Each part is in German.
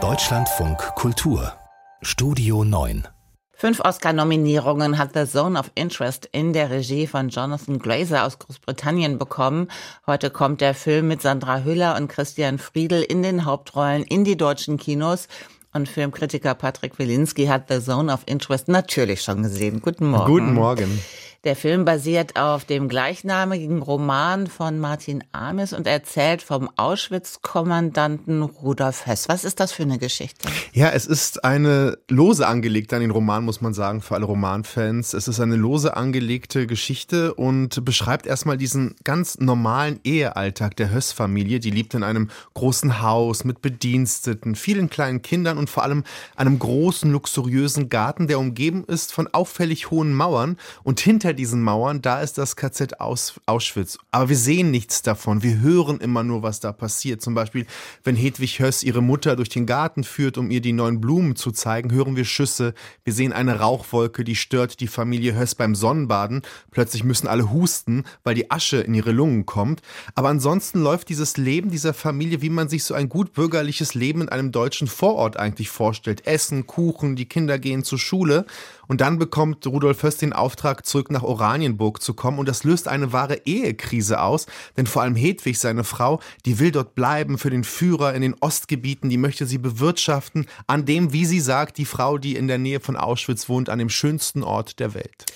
Deutschlandfunk Kultur Studio 9 Fünf Oscar-Nominierungen hat The Zone of Interest in der Regie von Jonathan Glazer aus Großbritannien bekommen. Heute kommt der Film mit Sandra Hüller und Christian Friedel in den Hauptrollen in die deutschen Kinos. Und Filmkritiker Patrick Wilinski hat The Zone of Interest natürlich schon gesehen. Guten Morgen. Guten Morgen. Der Film basiert auf dem gleichnamigen Roman von Martin Amis und erzählt vom Auschwitz-Kommandanten Rudolf Hess. Was ist das für eine Geschichte? Ja, es ist eine lose angelegte an den Roman, muss man sagen, für alle Romanfans. Es ist eine lose angelegte Geschichte und beschreibt erstmal diesen ganz normalen Ehealltag der Höss-Familie. Die lebt in einem großen Haus mit Bediensteten, vielen kleinen Kindern und vor allem einem großen, luxuriösen Garten, der umgeben ist von auffällig hohen Mauern und hinter hinter diesen Mauern, da ist das KZ Aus Auschwitz. Aber wir sehen nichts davon. Wir hören immer nur, was da passiert. Zum Beispiel, wenn Hedwig Höss ihre Mutter durch den Garten führt, um ihr die neuen Blumen zu zeigen, hören wir Schüsse. Wir sehen eine Rauchwolke, die stört die Familie Höss beim Sonnenbaden. Plötzlich müssen alle husten, weil die Asche in ihre Lungen kommt. Aber ansonsten läuft dieses Leben dieser Familie, wie man sich so ein gut bürgerliches Leben in einem deutschen Vorort eigentlich vorstellt. Essen, Kuchen, die Kinder gehen zur Schule. Und dann bekommt Rudolf Höss den Auftrag, zurück nach Oranienburg zu kommen. Und das löst eine wahre Ehekrise aus. Denn vor allem Hedwig, seine Frau, die will dort bleiben für den Führer in den Ostgebieten. Die möchte sie bewirtschaften an dem, wie sie sagt, die Frau, die in der Nähe von Auschwitz wohnt, an dem schönsten Ort der Welt.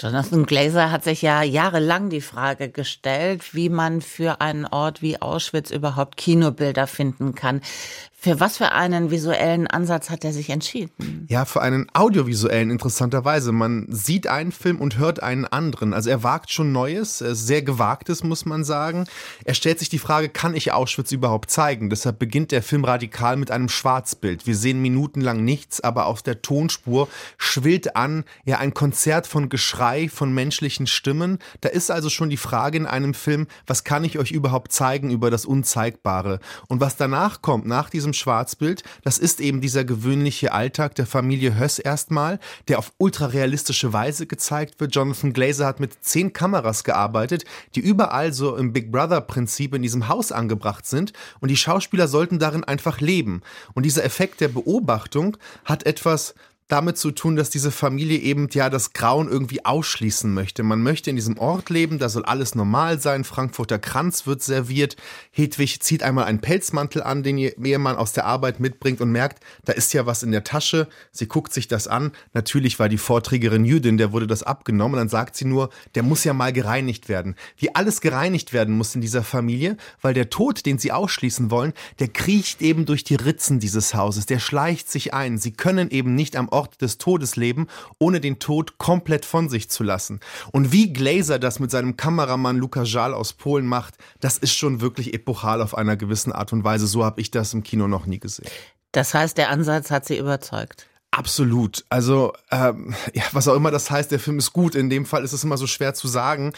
Jonathan Glazer hat sich ja jahrelang die Frage gestellt, wie man für einen Ort wie Auschwitz überhaupt Kinobilder finden kann. Für was für einen visuellen Ansatz hat er sich entschieden? Ja, für einen audiovisuellen interessanterweise. Man sieht einen Film und hört einen anderen. Also er wagt schon Neues, sehr gewagtes, muss man sagen. Er stellt sich die Frage, kann ich Auschwitz überhaupt zeigen? Deshalb beginnt der Film radikal mit einem Schwarzbild. Wir sehen minutenlang nichts, aber auf der Tonspur schwillt an ja ein Konzert von Geschrei, von menschlichen Stimmen. Da ist also schon die Frage in einem Film, was kann ich euch überhaupt zeigen über das Unzeigbare? Und was danach kommt, nach diesem diesem Schwarzbild, das ist eben dieser gewöhnliche Alltag der Familie Höss erstmal, der auf ultrarealistische Weise gezeigt wird. Jonathan Glazer hat mit zehn Kameras gearbeitet, die überall so im Big Brother-Prinzip in diesem Haus angebracht sind und die Schauspieler sollten darin einfach leben. Und dieser Effekt der Beobachtung hat etwas damit zu tun, dass diese Familie eben ja das Grauen irgendwie ausschließen möchte. Man möchte in diesem Ort leben, da soll alles normal sein. Frankfurter Kranz wird serviert. Hedwig zieht einmal einen Pelzmantel an, den ihr Ehemann aus der Arbeit mitbringt und merkt, da ist ja was in der Tasche. Sie guckt sich das an. Natürlich war die Vorträgerin Jüdin, der wurde das abgenommen. Und dann sagt sie nur, der muss ja mal gereinigt werden. Wie alles gereinigt werden muss in dieser Familie, weil der Tod, den sie ausschließen wollen, der kriecht eben durch die Ritzen dieses Hauses. Der schleicht sich ein. Sie können eben nicht am Ort Ort des Todes leben, ohne den Tod komplett von sich zu lassen. Und wie Glazer das mit seinem Kameramann Luca Jal aus Polen macht, das ist schon wirklich epochal auf einer gewissen Art und Weise. So habe ich das im Kino noch nie gesehen. Das heißt, der Ansatz hat Sie überzeugt. Absolut. Also, ähm, ja, was auch immer das heißt, der Film ist gut. In dem Fall ist es immer so schwer zu sagen.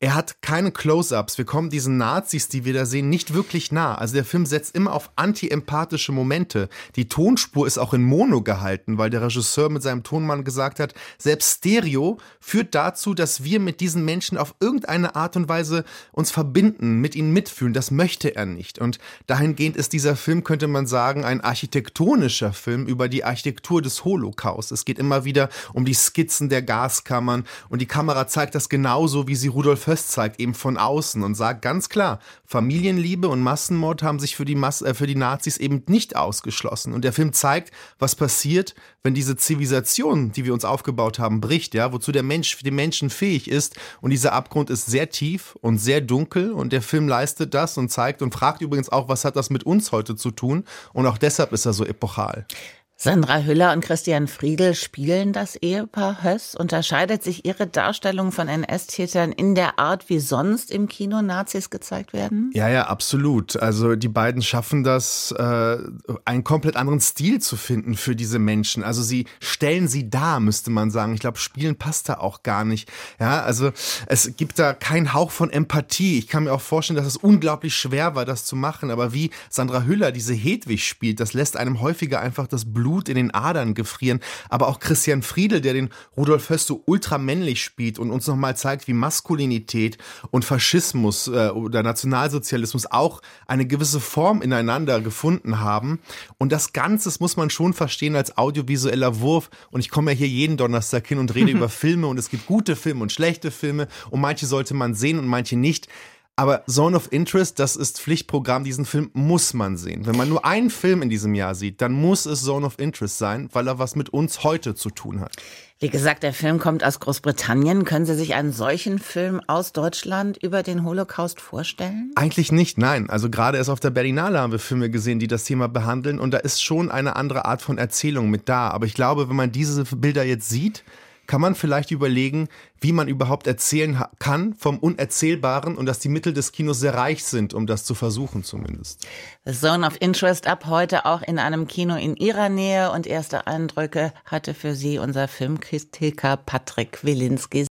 Er hat keine Close-ups. Wir kommen diesen Nazis, die wir da sehen, nicht wirklich nah. Also der Film setzt immer auf anti-empathische Momente. Die Tonspur ist auch in Mono gehalten, weil der Regisseur mit seinem Tonmann gesagt hat, selbst Stereo führt dazu, dass wir mit diesen Menschen auf irgendeine Art und Weise uns verbinden, mit ihnen mitfühlen. Das möchte er nicht. Und dahingehend ist dieser Film, könnte man sagen, ein architektonischer Film über die Architektur des Holocaust. Es geht immer wieder um die Skizzen der Gaskammern und die Kamera zeigt das genauso, wie sie Rudolf Höss zeigt, eben von außen und sagt ganz klar, Familienliebe und Massenmord haben sich für die, Mas äh, für die Nazis eben nicht ausgeschlossen. Und der Film zeigt, was passiert, wenn diese Zivilisation, die wir uns aufgebaut haben, bricht, ja, wozu der Mensch, dem Menschen fähig ist. Und dieser Abgrund ist sehr tief und sehr dunkel und der Film leistet das und zeigt und fragt übrigens auch, was hat das mit uns heute zu tun? Und auch deshalb ist er so epochal. Sandra Hüller und Christian Friedel spielen das Ehepaar Höss. Unterscheidet sich ihre Darstellung von NS-Tätern in der Art, wie sonst im Kino Nazis gezeigt werden? Ja, ja, absolut. Also die beiden schaffen das, äh, einen komplett anderen Stil zu finden für diese Menschen. Also sie stellen sie dar, müsste man sagen. Ich glaube, spielen passt da auch gar nicht. Ja, also es gibt da keinen Hauch von Empathie. Ich kann mir auch vorstellen, dass es unglaublich schwer war, das zu machen. Aber wie Sandra Hüller diese Hedwig spielt, das lässt einem häufiger einfach das Blut Blut in den Adern gefrieren. Aber auch Christian Friedel, der den Rudolf Höss so ultramännlich spielt und uns nochmal zeigt, wie Maskulinität und Faschismus äh, oder Nationalsozialismus auch eine gewisse Form ineinander gefunden haben. Und das Ganze muss man schon verstehen als audiovisueller Wurf. Und ich komme ja hier jeden Donnerstag hin und rede über Filme und es gibt gute Filme und schlechte Filme und manche sollte man sehen und manche nicht. Aber Zone of Interest, das ist Pflichtprogramm. Diesen Film muss man sehen. Wenn man nur einen Film in diesem Jahr sieht, dann muss es Zone of Interest sein, weil er was mit uns heute zu tun hat. Wie gesagt, der Film kommt aus Großbritannien. Können Sie sich einen solchen Film aus Deutschland über den Holocaust vorstellen? Eigentlich nicht, nein. Also gerade erst auf der Berlinale haben wir Filme gesehen, die das Thema behandeln. Und da ist schon eine andere Art von Erzählung mit da. Aber ich glaube, wenn man diese Bilder jetzt sieht, kann man vielleicht überlegen, wie man überhaupt erzählen kann vom Unerzählbaren und dass die Mittel des Kinos sehr reich sind, um das zu versuchen zumindest. Zone of Interest ab heute auch in einem Kino in Ihrer Nähe und erste Eindrücke hatte für Sie unser Filmkritiker Patrick Wilinski.